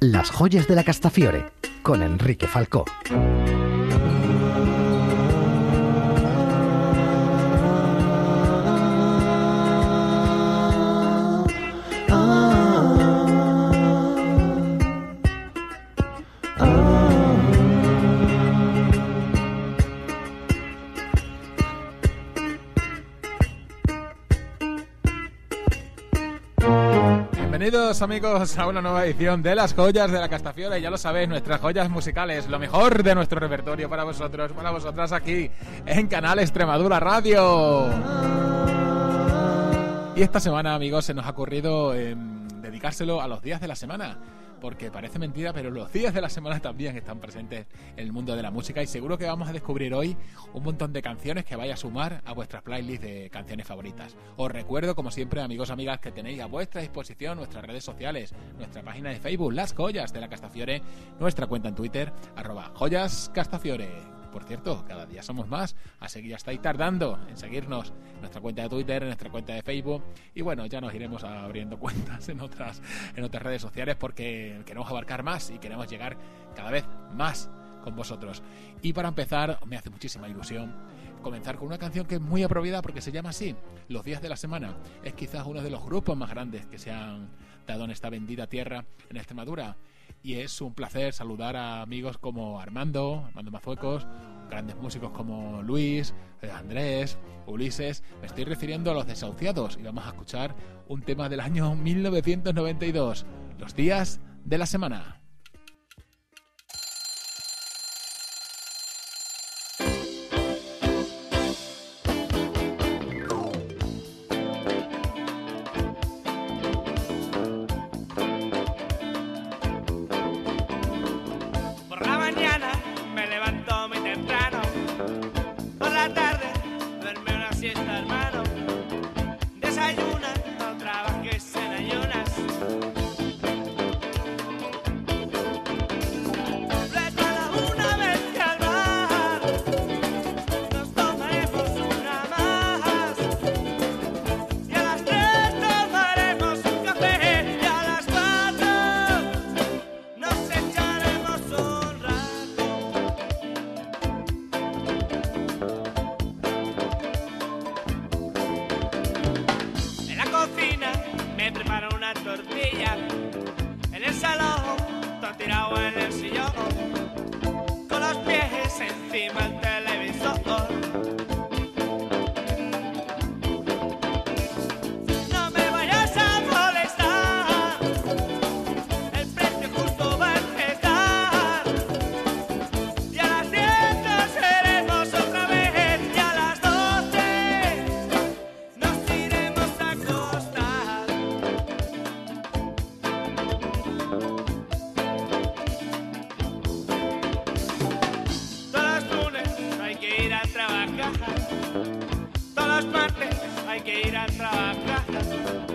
Las joyas de la Castafiore, con Enrique Falcó. Amigos a una nueva edición de las joyas de la Castafiore. Ya lo sabéis, nuestras joyas musicales, lo mejor de nuestro repertorio para vosotros, para vosotras aquí en Canal Extremadura Radio. Y esta semana, amigos, se nos ha ocurrido eh, dedicárselo a los días de la semana porque parece mentira, pero los días de la semana también están presentes en el mundo de la música y seguro que vamos a descubrir hoy un montón de canciones que vaya a sumar a vuestras playlists de canciones favoritas. Os recuerdo, como siempre, amigos, amigas, que tenéis a vuestra disposición nuestras redes sociales, nuestra página de Facebook, Las Joyas de la Castafiore, nuestra cuenta en Twitter, arroba Joyas Castafiore por cierto, cada día somos más, así que ya estáis tardando en seguirnos en nuestra cuenta de Twitter, en nuestra cuenta de Facebook y bueno, ya nos iremos abriendo cuentas en otras, en otras redes sociales porque queremos abarcar más y queremos llegar cada vez más con vosotros. Y para empezar, me hace muchísima ilusión comenzar con una canción que es muy apropiada porque se llama así, Los días de la semana. Es quizás uno de los grupos más grandes que se han dado en esta bendita tierra en Extremadura y es un placer saludar a amigos como Armando, Armando Mazuecos, grandes músicos como Luis, eh, Andrés, Ulises. Me estoy refiriendo a los desahuciados y vamos a escuchar un tema del año 1992, Los días de la semana. trabajar, todas partes hay que ir a trabajar.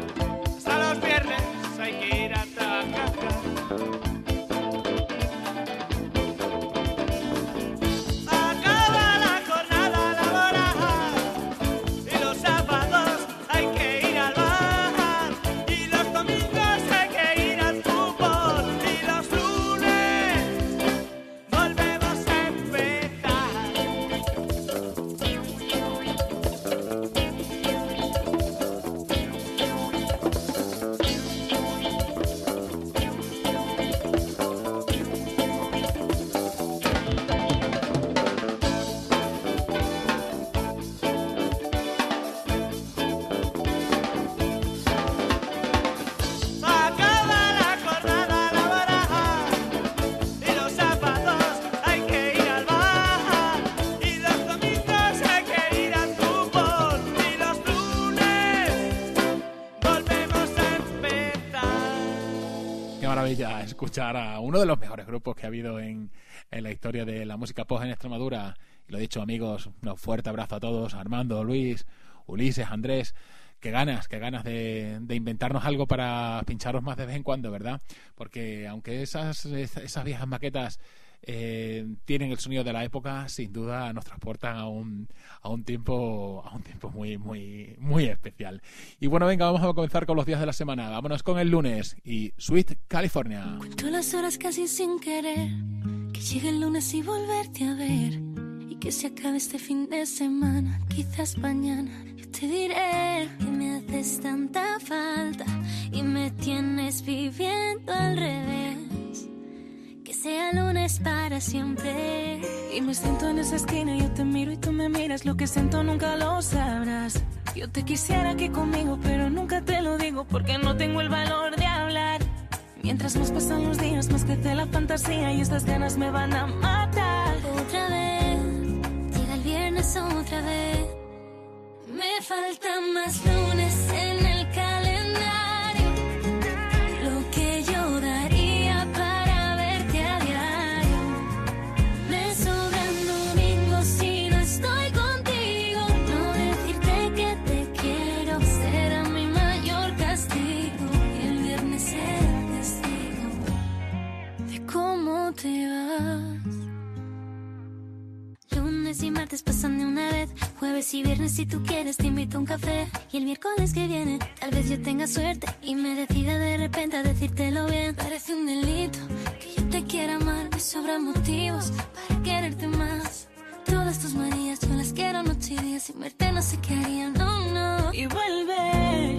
Escuchar a uno de los mejores grupos que ha habido en, la historia de la música post en Extremadura. Y lo dicho, amigos, un fuerte abrazo a todos, Armando, Luis, Ulises, Andrés. Qué ganas, qué ganas de, inventarnos algo para pincharos más de vez en cuando, ¿verdad? Porque aunque esas, esas viejas maquetas eh, tienen el sonido de la época, sin duda nos transportan a un, a un tiempo, a un tiempo muy, muy, muy especial. Y bueno, venga, vamos a comenzar con los días de la semana. Vámonos con el lunes y Sweet California. Cuento las horas casi sin querer, que llegue el lunes y volverte a ver. Y que se acabe este fin de semana, quizás mañana. Yo te diré que me haces tanta falta y me tienes viviendo al revés sea lunes para siempre. Y me siento en esa esquina, yo te miro y tú me miras, lo que siento nunca lo sabrás. Yo te quisiera aquí conmigo, pero nunca te lo digo porque no tengo el valor de hablar. Mientras más pasan los días, más crece la fantasía y estas ganas me van a matar. Otra vez, llega el viernes otra vez. Me faltan más lunes y martes pasan de una vez. Jueves y viernes si tú quieres te invito a un café. Y el miércoles que viene tal vez yo tenga suerte y me decida de repente a decírtelo bien. Parece un delito que yo te quiera amar. Me sobran motivos para quererte más. Todas tus manías yo las quiero noche y día. Sin verte no sé qué haría, no, no. Y vuelve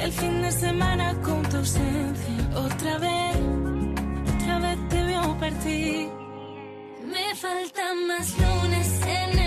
el fin de semana con tu ausencia. Otra vez, otra vez te veo partir. Me faltan más lunes en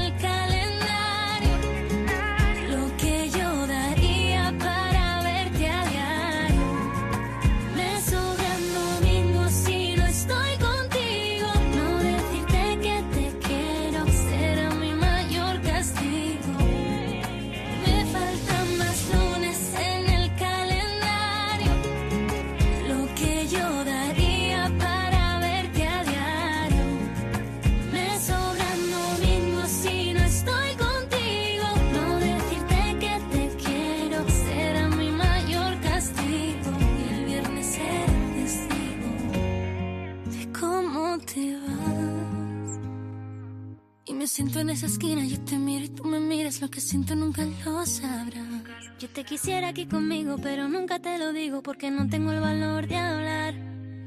yo te miro y tú me miras, lo que siento nunca lo sabrás. Yo te quisiera aquí conmigo, pero nunca te lo digo porque no tengo el valor de hablar.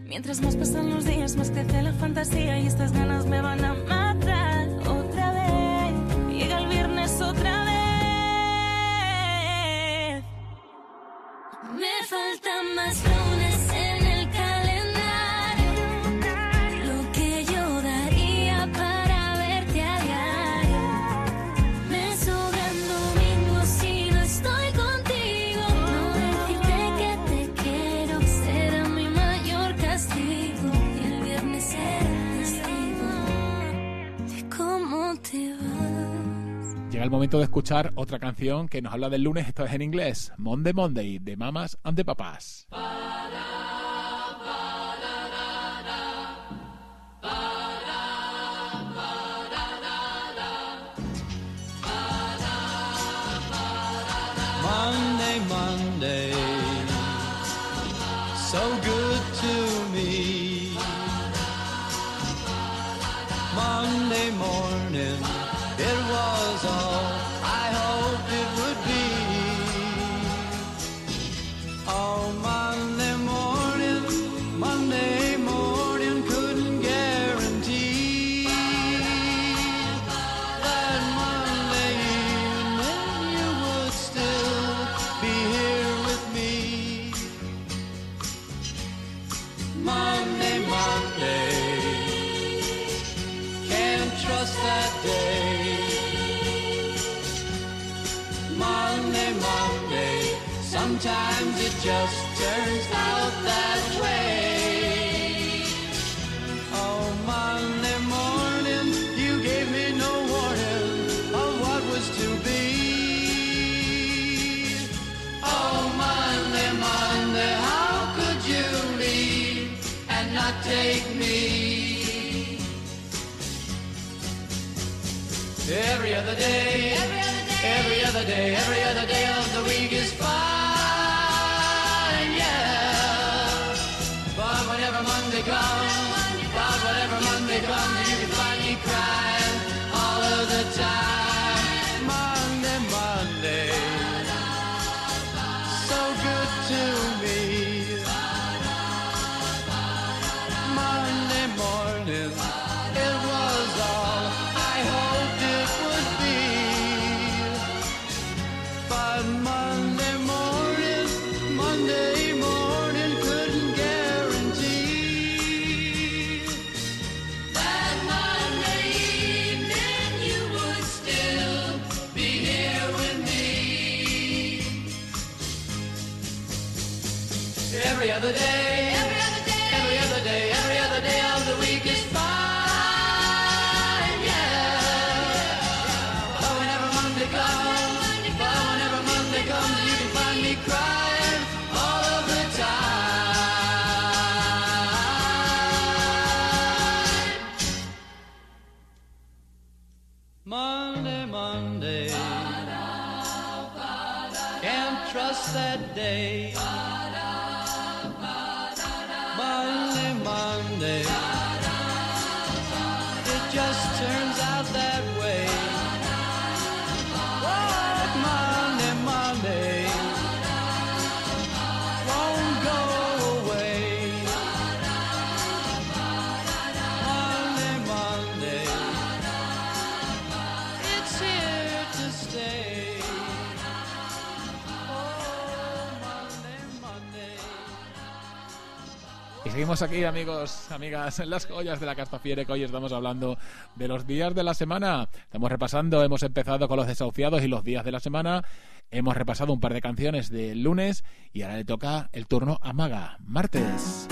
Mientras más pasan los días, más crece la fantasía y estas ganas me van a matar. El momento de escuchar otra canción que nos habla del lunes, esto es en inglés, Monday Monday, de Mamas and the Papas. Monday, Monday, so good Aquí, amigos, amigas, en las joyas de la Castafiere, que hoy estamos hablando de los días de la semana. Estamos repasando, hemos empezado con los desahuciados y los días de la semana. Hemos repasado un par de canciones del lunes y ahora le toca el turno a Maga, martes.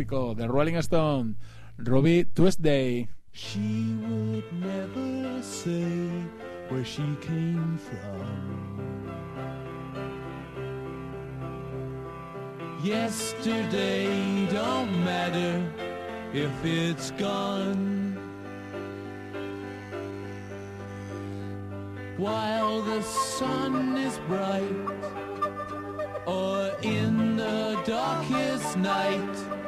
Mexico, The Rolling Stone, Ruby Tuesday. She would never say where she came from. Yesterday don't matter if it's gone. While the sun is bright, or in the darkest night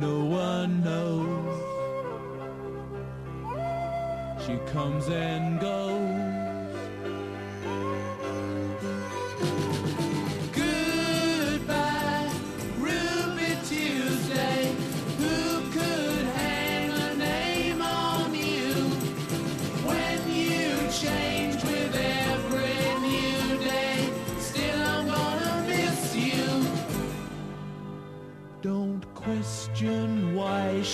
no one knows. She comes and goes.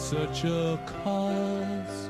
such a cost.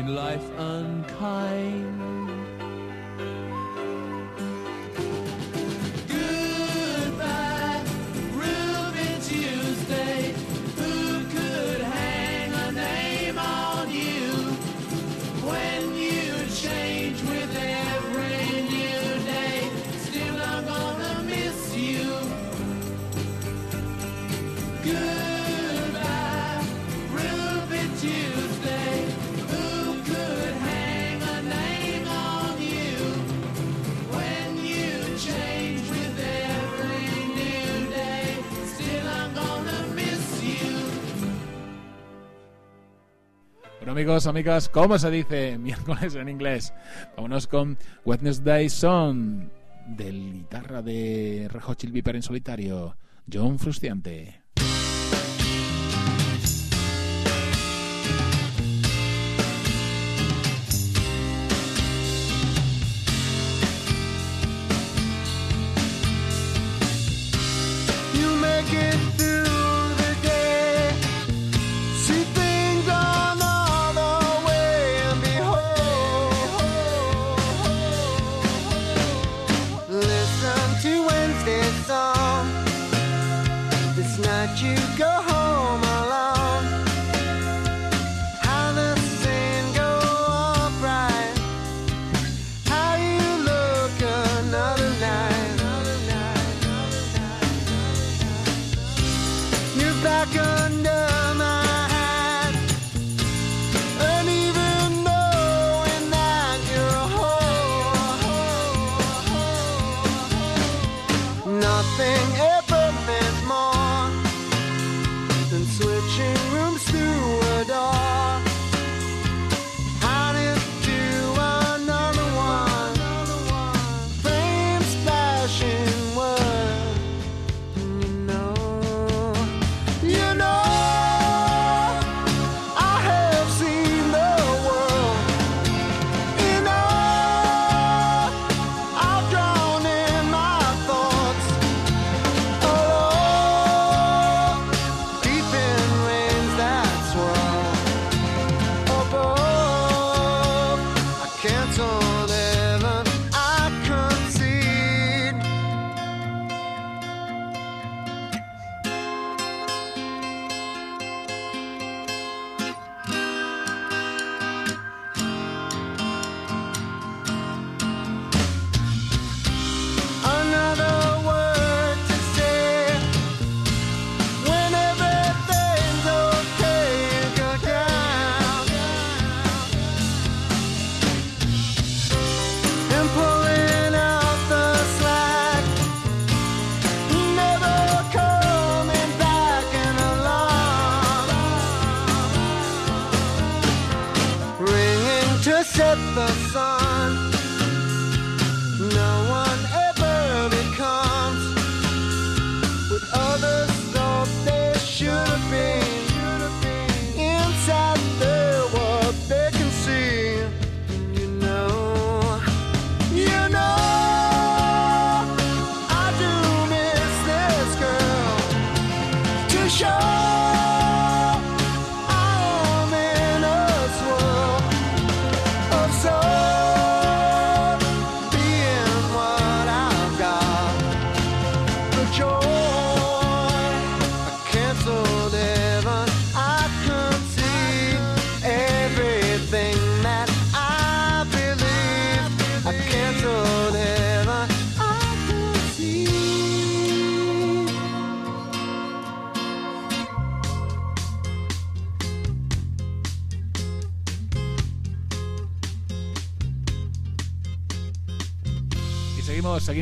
In life unkind. Amigos, amigas, ¿cómo se dice miércoles en inglés? Vámonos con Wednesday Song del guitarra de Rejo Chili Viper en solitario, John Frustiante.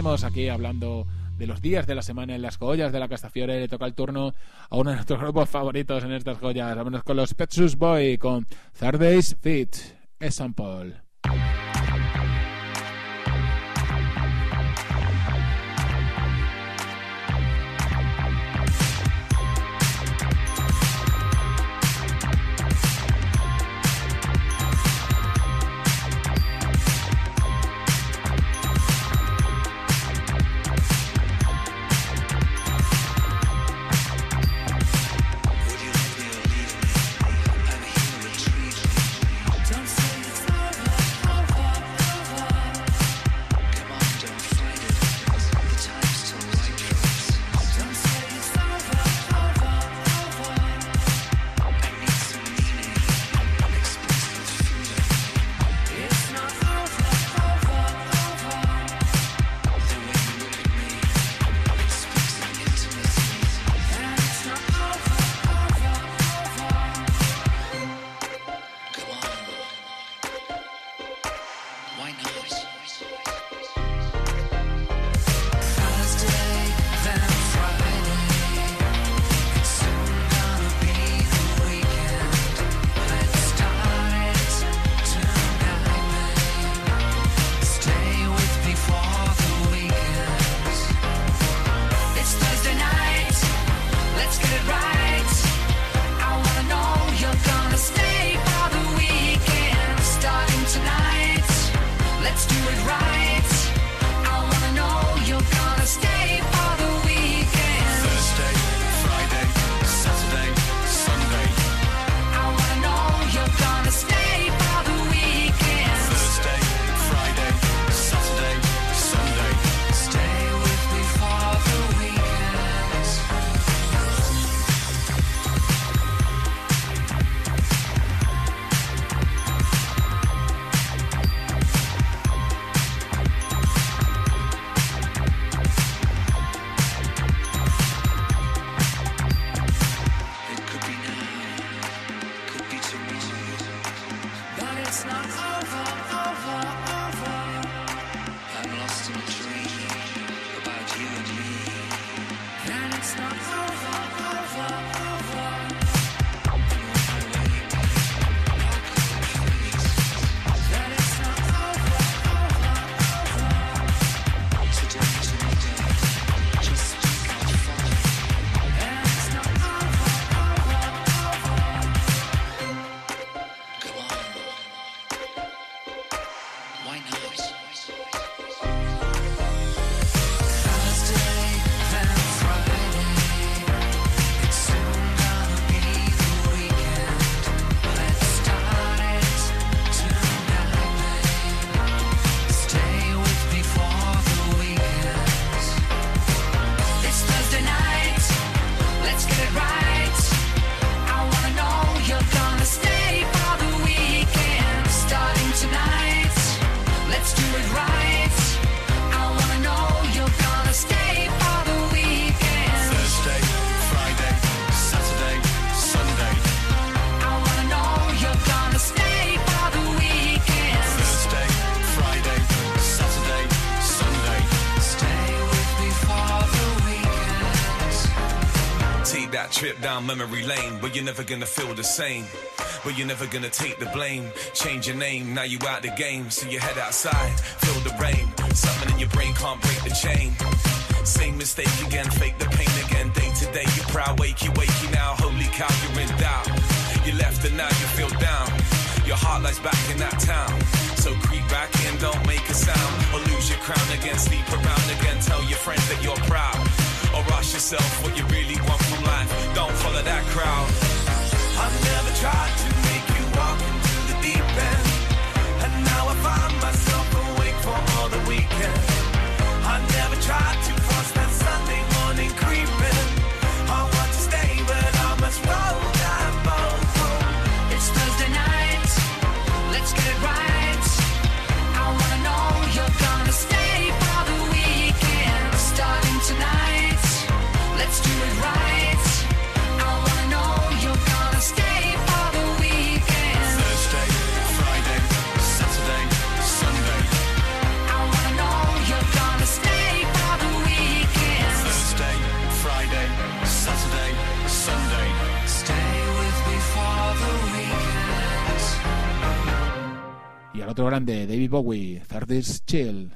aquí hablando de los días de la semana en las joyas de la Castafiore. Le toca el turno a uno de nuestros grupos favoritos en estas joyas. Vámonos con los Petsus Boy con Thursday's Fit. Es San Paul. trip down memory lane, but you're never gonna feel the same. But you're never gonna take the blame. Change your name, now you out the game. So you head outside, feel the rain. Something in your brain can't break the chain. Same mistake again, fake the pain again. Day to day, you proud, wakey, wakey now. Holy cow, you're in doubt. You left and now you feel down. Your heart lies back in that town. So creep back in, don't make a sound. Or lose your crown again, sleep around again. Tell your friends that you're proud. Or ask yourself what you really want from life. Don't follow that crowd. I've never tried to otro grande, David Bowie, Third's Chill.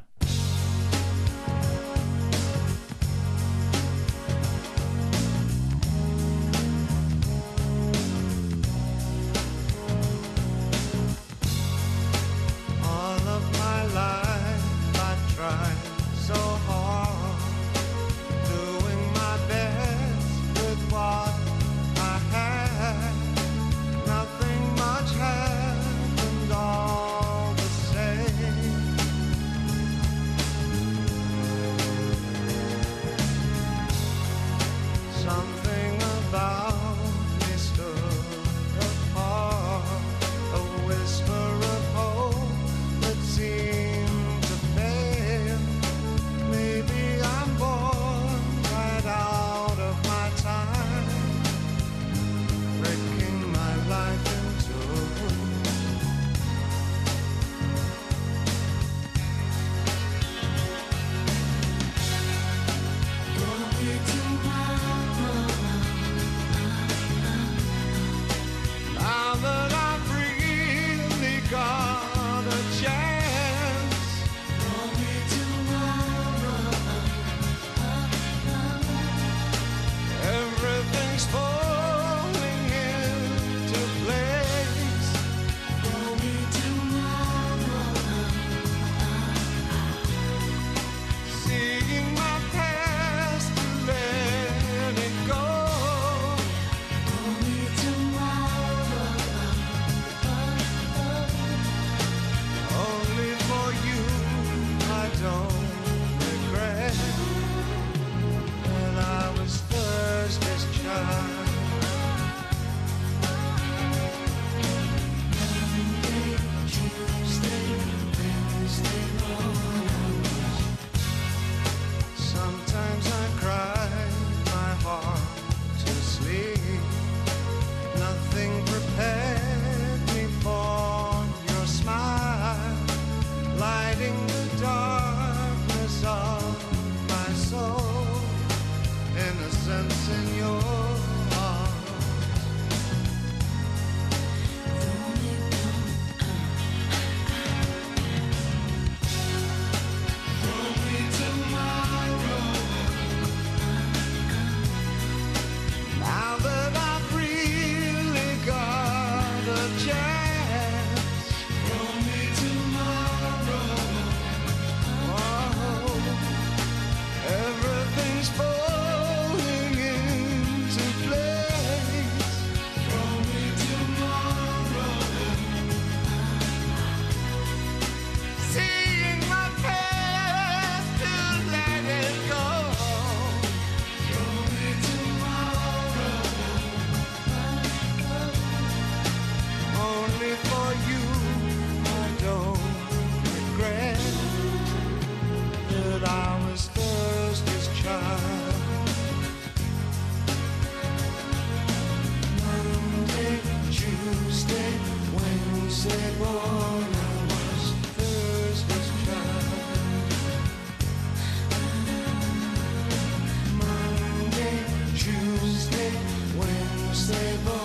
Wednesday, Wednesday morning.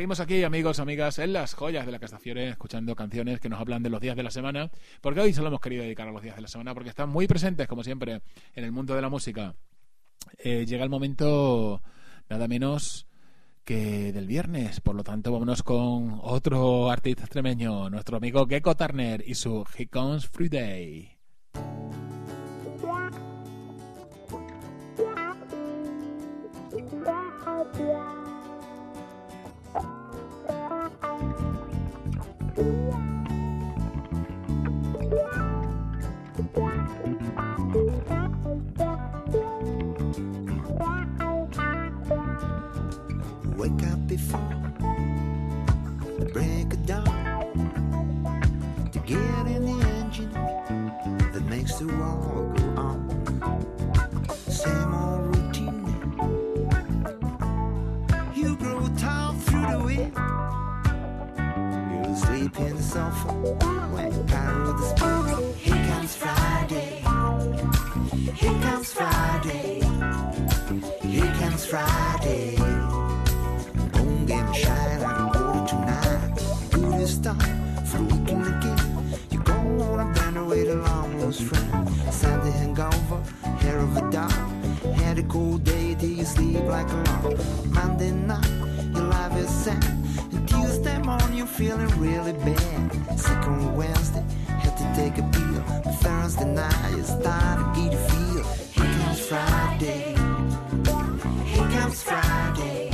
Seguimos aquí, amigos, amigas, en las joyas de la Castafiore, escuchando canciones que nos hablan de los días de la semana, porque hoy se lo hemos querido dedicar a los días de la semana, porque están muy presentes, como siempre, en el mundo de la música. Eh, llega el momento, nada menos que del viernes, por lo tanto, vámonos con otro artista extremeño, nuestro amigo Gecko Turner y su He Comes Free the break of dawn to get in the engine that makes the world go on. Same old routine. You grow tired through the week. You sleep in the sofa when you power the speed. Here comes Friday. Here comes Friday. Here comes Friday. Shine out of order tonight. This time for the weekend again. You go on a band away to long lost friend. Sunday hangover, hair of a dog. Had a cold day till you sleep like a log. Monday night, your life is sad. And Tuesday morning, you're feeling really bad. Sick on Wednesday, had to take a pill. But Thursday night, you start to get a feel. Here comes Friday. Here comes Friday,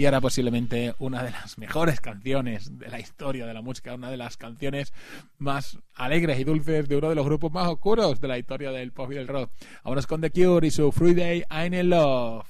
Y ahora posiblemente una de las mejores canciones de la historia de la música, una de las canciones más alegres y dulces de uno de los grupos más oscuros de la historia del pop y del rock. Vámonos con The Cure y su Free Day I'm in Love.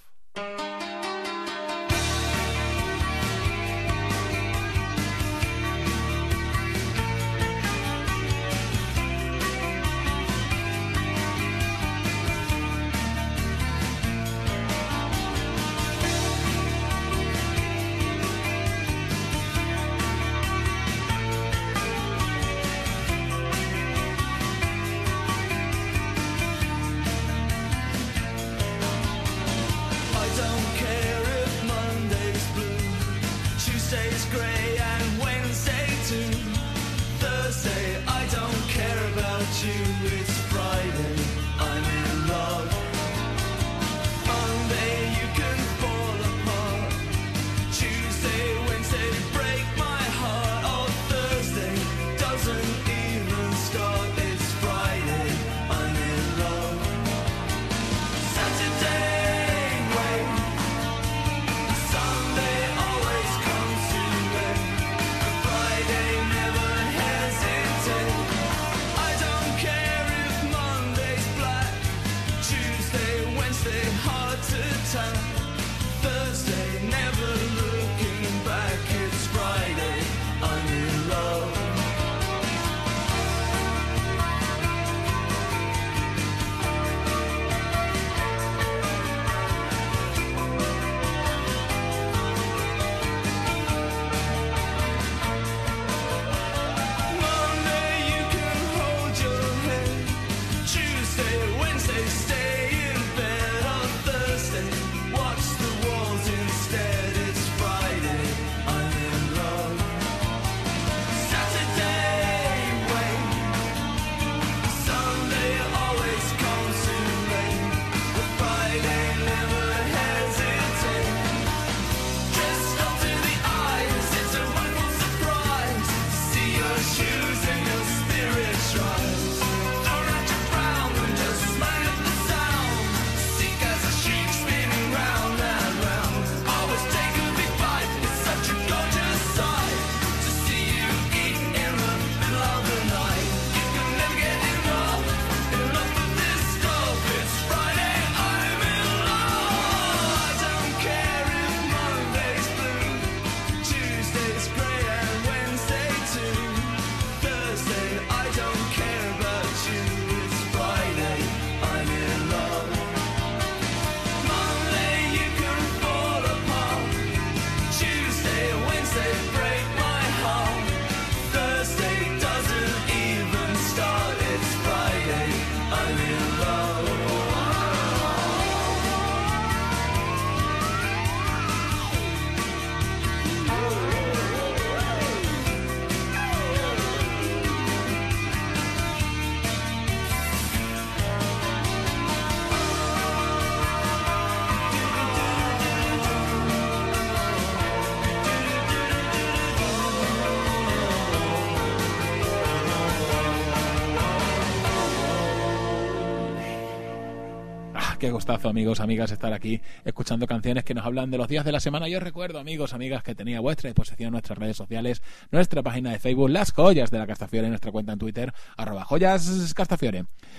Qué gustazo, amigos, amigas, estar aquí escuchando canciones que nos hablan de los días de la semana. Yo recuerdo, amigos, amigas, que tenía a vuestra disposición nuestras redes sociales, nuestra página de Facebook, Las Joyas de la Castafiore, nuestra cuenta en Twitter, arroba joyas.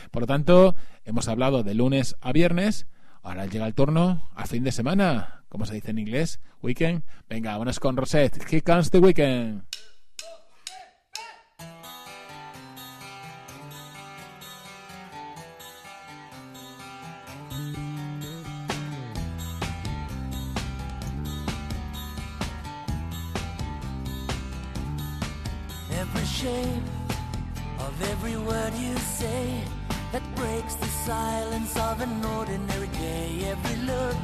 Por lo tanto, hemos hablado de lunes a viernes. Ahora llega el turno a fin de semana, como se dice en inglés, weekend. Venga, vámonos con Rosette. Here comes the weekend. Shape of every word you say that breaks the silence of an ordinary day. Every look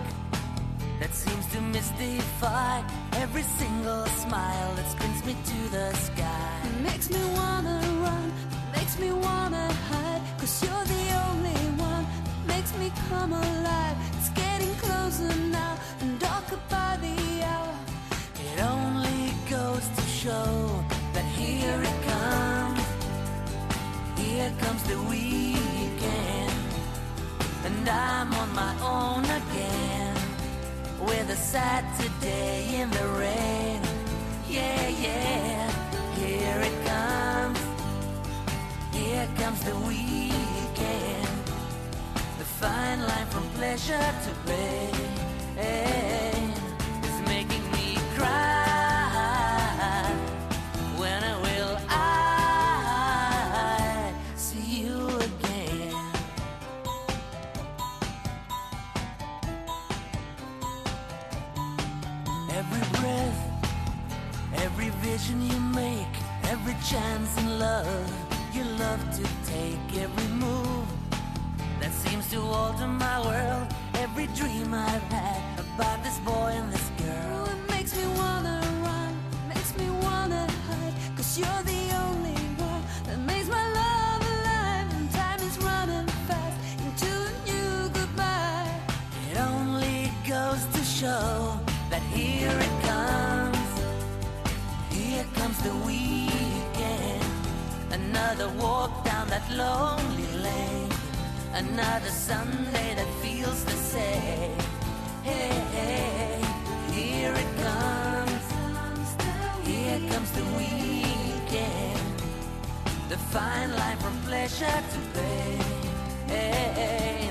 that seems to mystify every single smile that spins me to the sky. Makes me wanna run, makes me wanna hide. Cause you're the only one that makes me come alive. It's getting closer now and darker by the hour. It only goes to show that here it comes. Here comes the weekend. And I'm on my own again. With a Saturday in the rain. Yeah, yeah. Here it comes. Here comes the weekend. The fine line from pleasure to pain is love you love to take, every move that seems to alter my world, every dream I've had about this boy and this walk down that lonely lane. Another Sunday that feels the same. Hey, hey, here it comes. Here comes the weekend. The fine line from pleasure to pain is making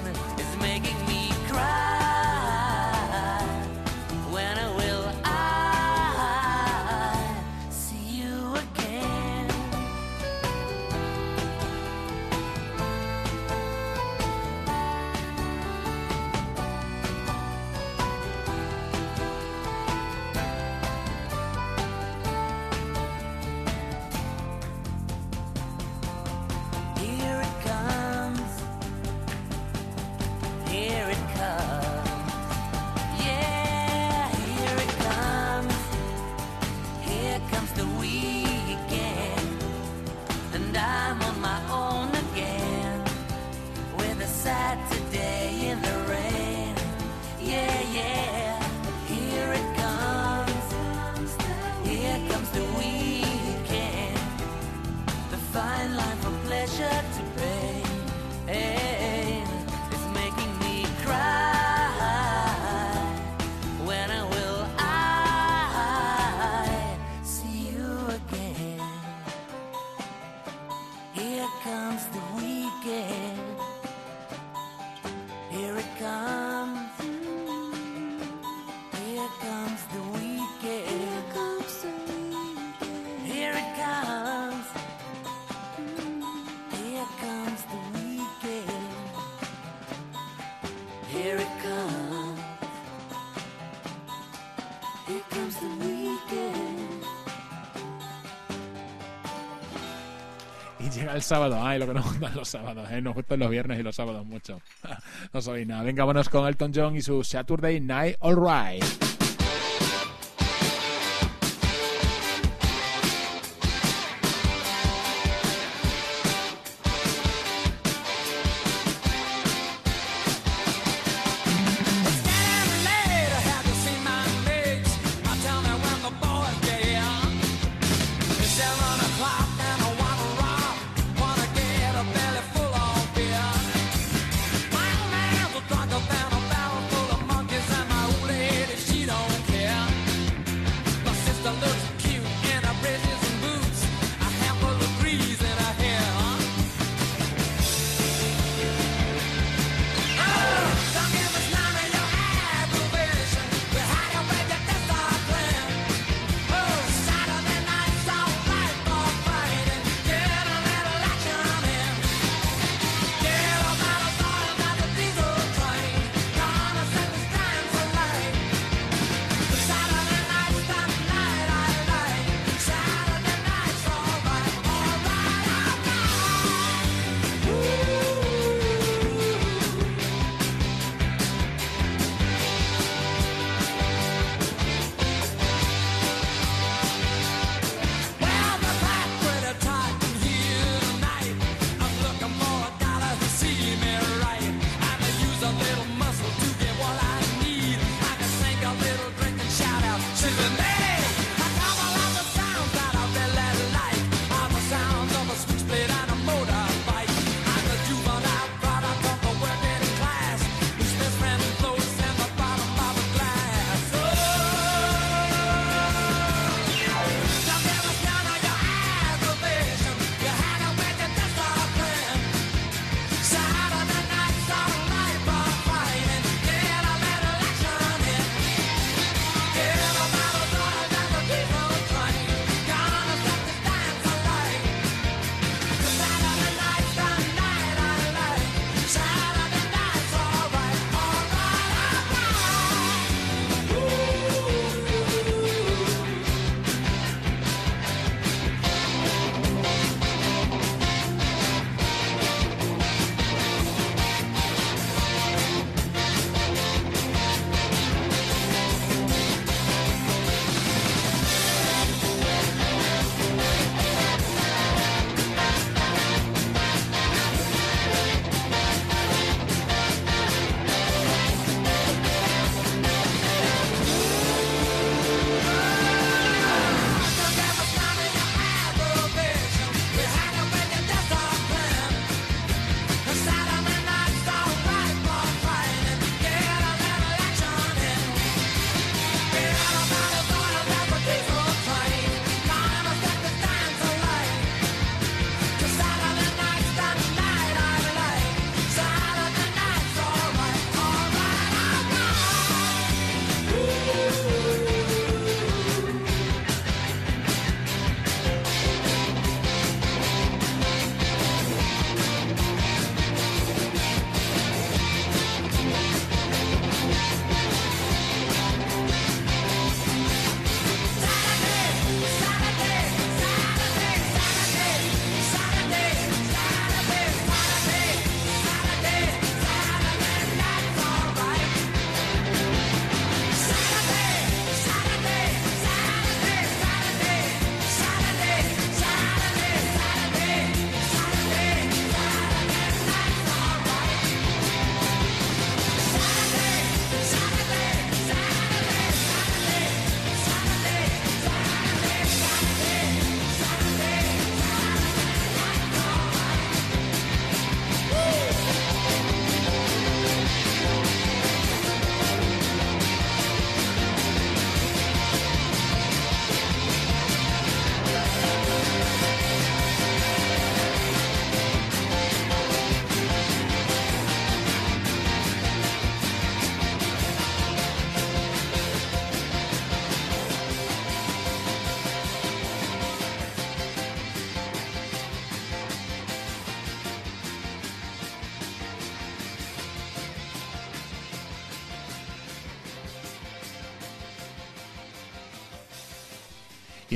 el sábado. Ay, lo que nos gustan los sábados, ¿eh? Nos gustan los viernes y los sábados mucho. no soy nada. Venga, vámonos con Elton John y su Saturday Night Alright.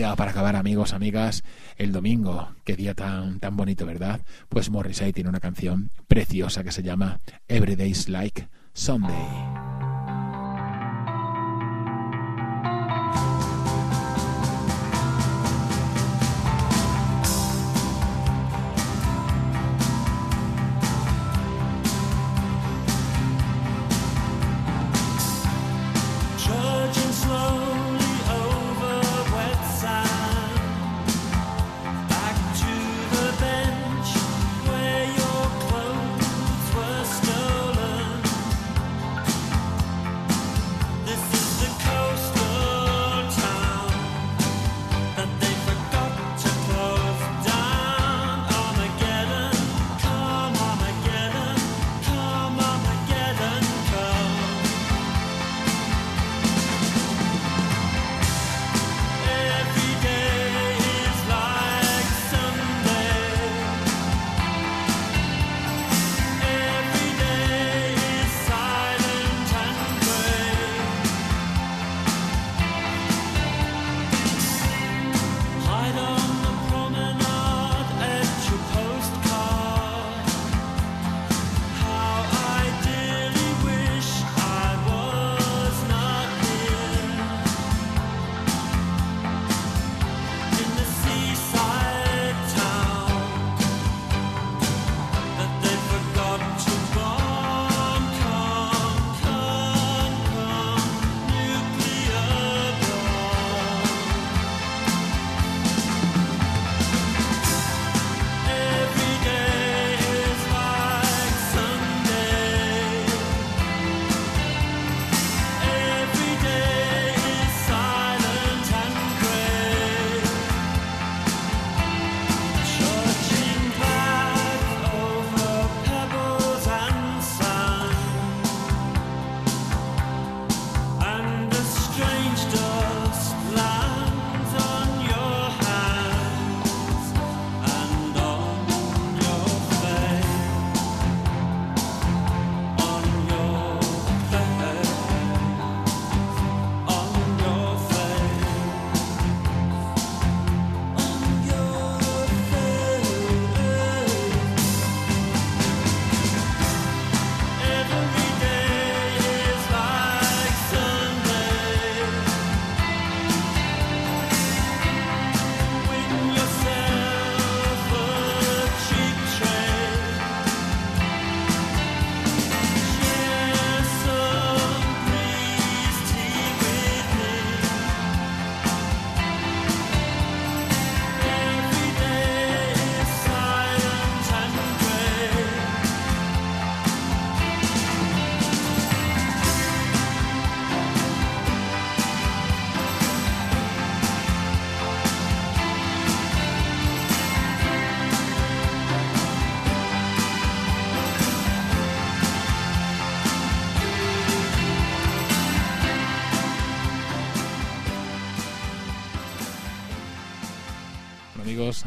Ya para acabar, amigos, amigas, el domingo, qué día tan, tan bonito, ¿verdad? Pues Morrissey tiene una canción preciosa que se llama Every Day's Like Sunday.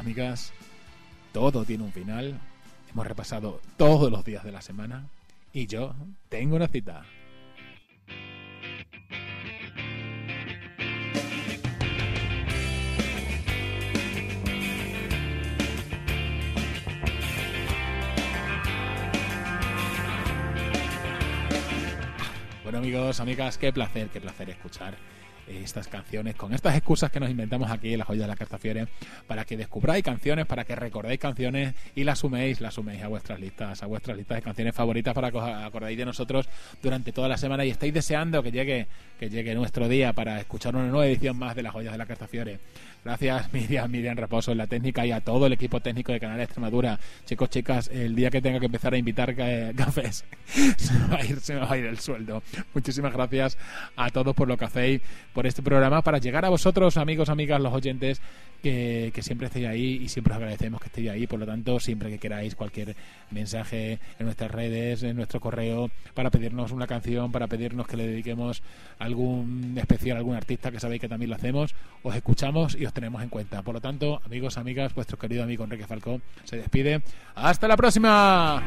Amigas, todo tiene un final. Hemos repasado todos los días de la semana y yo tengo una cita. Bueno amigos, amigas, qué placer, qué placer escuchar estas canciones con estas excusas que nos inventamos aquí en la joya de la Cartafiore para que descubráis canciones, para que recordéis canciones y las suméis, las suméis a vuestras listas, a vuestras listas de canciones favoritas para que os acordéis de nosotros durante toda la semana y estáis deseando que llegue, que llegue nuestro día para escuchar una nueva edición más de las joyas de la Cartafiore. Gracias Miriam, Miriam Reposo en la técnica y a todo el equipo técnico de Canal Extremadura. Chicos, chicas, el día que tenga que empezar a invitar ca- cafés se va a ir, se me va a ir el sueldo. Muchísimas gracias a todos por lo que hacéis por este programa para llegar a vosotros, amigos, amigas, los oyentes que, siempre estéis ahí y siempre os agradecemos que estéis ahí. Por lo tanto, siempre que queráis cualquier mensaje en nuestras redes, en nuestro correo, para pedirnos una canción, para pedirnos que le dediquemos algún especial algún artista que sabéis que también lo hacemos, os escuchamos y os tenemos en cuenta. Por lo tanto, amigos, amigas, vuestro querido amigo Enrique Falcó se despide. ¡Hasta la próxima!